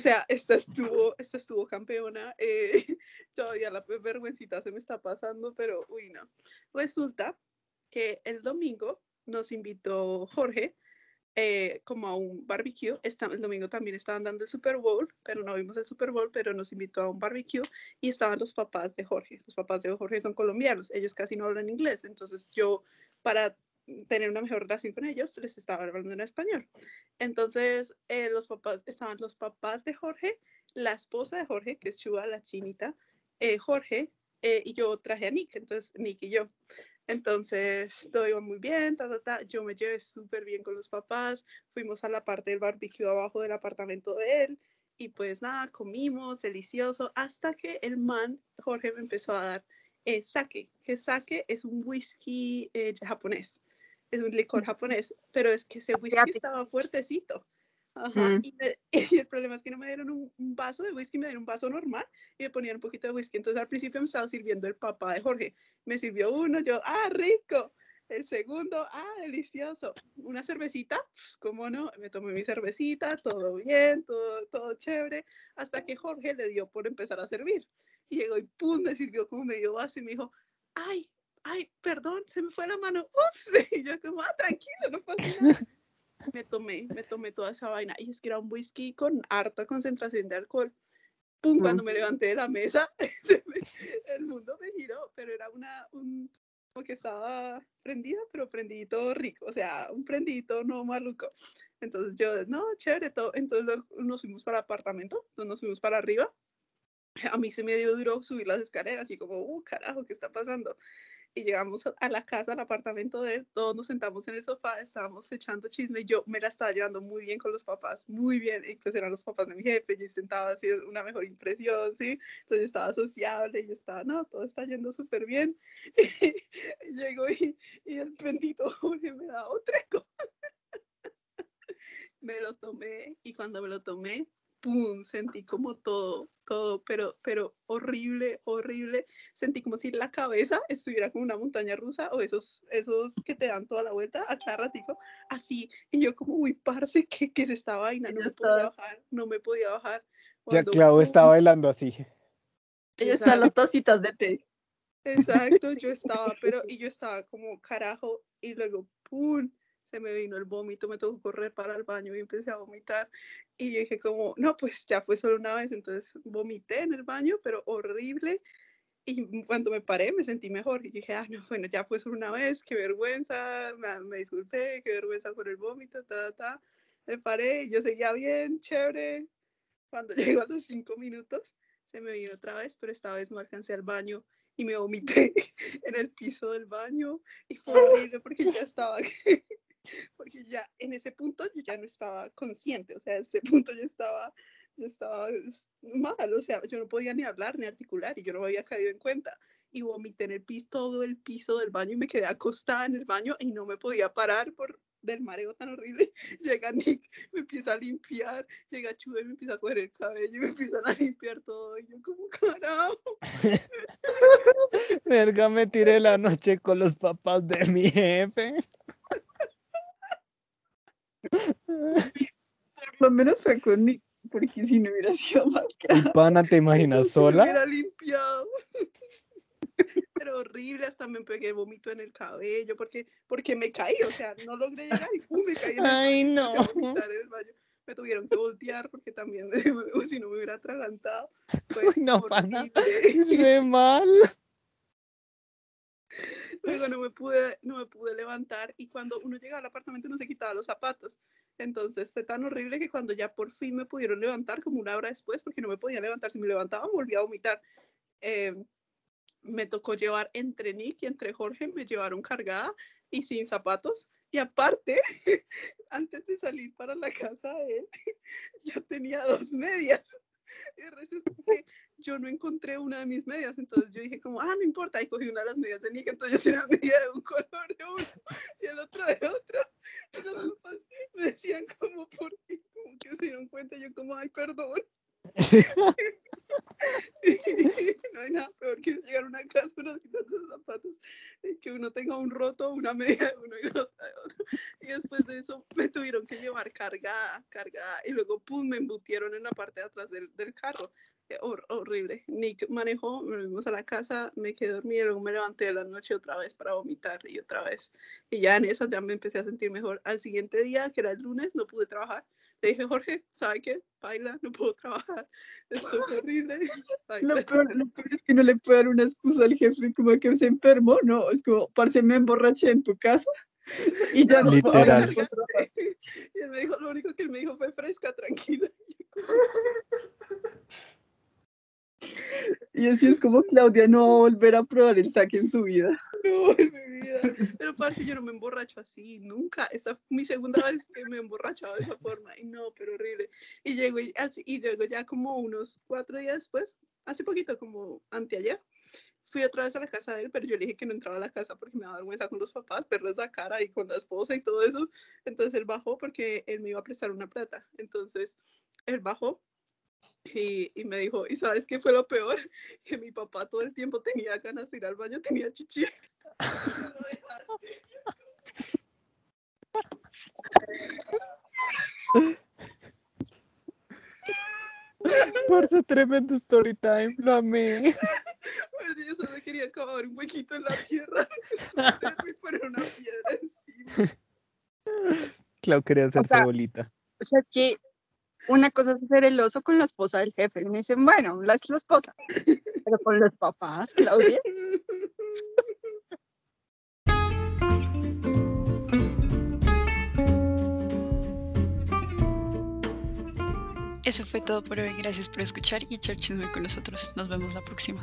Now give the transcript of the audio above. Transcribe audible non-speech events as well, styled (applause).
sea, esta estuvo, esta estuvo campeona. Eh, (laughs) todavía la vergüencita se me está pasando, pero uy, no. Resulta que el domingo nos invitó Jorge eh, como a un barbecue. el domingo también estaban dando el Super Bowl, pero no vimos el Super Bowl, pero nos invitó a un barbecue y estaban los papás de Jorge. Los papás de Jorge son colombianos, ellos casi no hablan inglés, entonces yo para tener una mejor relación con ellos les estaba hablando en español. Entonces eh, los papás, estaban los papás de Jorge, la esposa de Jorge, que es Chua, la chinita, eh, Jorge, y yo traje a Nick, entonces Nick y yo. Entonces, todo iba muy bien, ta, ta, ta. yo me llevé súper bien con los papás, fuimos a la parte del barbecue abajo del apartamento de él y pues nada, comimos, delicioso, hasta que el man, Jorge, me empezó a dar eh, sake, que sake es un whisky eh, japonés, es un licor japonés, pero es que ese whisky estaba fuertecito. Ajá. Mm. (laughs) Y, el problema es que no me dieron un, vaso de whisky, me dieron un vaso normal y me ponían un poquito de whisky. Entonces al principio me estaba sirviendo el papá de Jorge. Me sirvió uno, yo, ah, rico. El segundo, ah, delicioso. Una cervecita, cómo no, me tomé mi cervecita, todo bien, todo, todo chévere, hasta que Jorge le dio por empezar a servir. Y llegó y pum, me sirvió como medio vaso y me dijo, ay, ay, perdón, se me fue la mano, ups. (laughs) Y yo como, ah, tranquilo, no pasa nada (laughs) me tomé, me tomé toda esa vaina. Y es que era un whisky con harta concentración de alcohol. Pum, cuando me levanté de la mesa, (laughs) el mundo me giró, pero era una, un, como que estaba prendida, pero prendidito rico, o sea, un prendidito no maluco. Entonces yo, no, chévere, todo. Entonces nos fuimos para el apartamento, entonces nos fuimos para arriba. A mí se me dio duro subir las escaleras y como, uh, carajo, ¿qué está pasando? Y llegamos a la casa, al apartamento de él, todos nos sentamos en el sofá, estábamos echando chisme, yo me la estaba llevando muy bien con los papás, muy bien, y pues eran los papás de mi jefe, yo intentaba hacer una mejor impresión, ¿sí? Entonces estaba sociable, y estaba, no, todo está yendo súper bien, (laughs) y, llego y, y, el bendito Jorge me da otra cosa. (laughs) me lo tomé, y cuando me lo tomé, ¡pum! Sentí como todo, todo, pero, pero horrible, horrible. Sentí como si la cabeza estuviera como una montaña rusa o esos, esos que te dan toda la vuelta a cada ratico, así. Y yo como, uy, parce, que, que se estaba vaina, no me podía bajar, no me podía bajar. ya Clau estaba bailando así. Ella está las tacitas de té. Exacto, yo (laughs) estaba, pero, y yo estaba como carajo, y luego, ¡pum! Se me vino el vómito, me tocó correr para el baño y empecé a vomitar. Y dije como, no, pues ya fue solo una vez, entonces vomité en el baño, pero horrible. Y cuando me paré me sentí mejor. Y dije, ah, no, bueno, ya fue solo una vez, qué vergüenza, me, me disculpé, qué vergüenza por el vómito, ta, ta. Me paré, yo seguía bien, chévere. Cuando (laughs) llegó a los cinco minutos, se me vino otra vez, pero esta vez no alcancé al baño y me vomité (laughs) en el piso del baño. Y fue horrible porque ya estaba (laughs) porque ya en ese punto yo ya no estaba consciente, o sea, en ese punto yo estaba, yo estaba mal, o sea, yo no podía ni hablar ni articular y yo no me había caído en cuenta. Y vomité en el piso, todo el piso del baño y me quedé acostada en el baño y no me podía parar por del mareo tan horrible. (laughs) Llega Nick, me empieza a limpiar, llega Chube, me empieza a coger el cabello, me empiezan a limpiar todo. Y yo, como carajo. (laughs) Verga, me tiré la noche con los papás de mi jefe. Por lo menos fue con Nick, porque si no hubiera sido más (laughs) grave. Pana, ¿te imaginas sola? Me hubiera limpiado. (laughs) Pero horrible, hasta me pegué vómito en el cabello, porque, porque me caí, o sea, no logré llegar y pum, me caí en el Ay, no. Me tuvieron que voltear porque también, (laughs) si no me hubiera atragantado. Uy, no, pana, qué mal. (laughs) Luego no me pude, no me pude levantar y cuando uno llegaba al apartamento no se quitaba los zapatos. Entonces fue tan horrible que cuando ya por fin me pudieron levantar, como una hora después, porque no me podía levantar, si me levantaba volvía a vomitar. Eh, me tocó llevar entre Nick y entre Jorge, me llevaron cargada y sin zapatos. Y aparte, (laughs) antes de salir para la casa de él, (laughs) yo tenía dos medias. (laughs) Y resulta que yo no encontré una de mis medias, entonces yo dije como, ah, no importa, y cogí una de las medias de Nick, entonces yo tenía media de un color de uno y el otro de otro. Y los papás me decían como, ¿por qué? Como que se dieron cuenta, yo como, ay, perdón. (laughs) no hay nada peor que llegar a una casa, uno quitarse los zapatos y que uno tengo un roto, una media de uno y otra de otro. Eso (laughs) me tuvieron que llevar cargada, cargada. Y luego, pum, me embutieron en la parte de atrás del, del carro. Eh, hor- horrible. Nick manejó, nos fuimos a la casa, me quedé dormida, luego me levanté de la noche otra vez para vomitar y otra vez. Y ya en esa ya me empecé a sentir mejor. Al siguiente día, que era el lunes, no pude trabajar. Le dije, Jorge, ¿sabe qué? Baila, no puedo trabajar. Es horrible. (laughs) Lo peor, lo peor es que no le puede dar una excusa al jefe como que se enfermó, no, es como, parce, me emborraché en tu casa (laughs) y ya no Literal. bailar otra vez". Y él me dijo, lo único que él me dijo fue fresca, tranquila. Y así es como Claudia no va a volver a probar el saque en su vida. No, en mi vida. Pero parce, yo no me emborracho así, nunca. Esa fue mi segunda vez que me he emborrachado de esa forma. Y no, pero horrible. Y llego, y, y llego ya como unos cuatro días después, hace poquito, como anteayer, fui otra vez a la casa de él, pero yo le dije que no entraba a la casa porque me daba vergüenza con los papás, verles la cara y con la esposa y todo eso. Entonces él bajó porque él me iba a prestar una plata. Entonces él bajó y, y me dijo, ¿y sabes qué fue lo peor? (laughs) Que mi papá todo el tiempo tenía ganas de ir al baño, tenía chichi. Parce, tremendo story time, lo amé. Un huequito en la tierra (laughs) (laughs) y poner una piedra encima. Clau quería hacerse sea, bolita. O sea, es que una cosa es ser el oso con la esposa del jefe. Y me dicen, bueno, la la esposa. Pero con los papás, Claudia. Eso fue todo por hoy. Gracias por escuchar y echar chisme con nosotros. Nos vemos la próxima.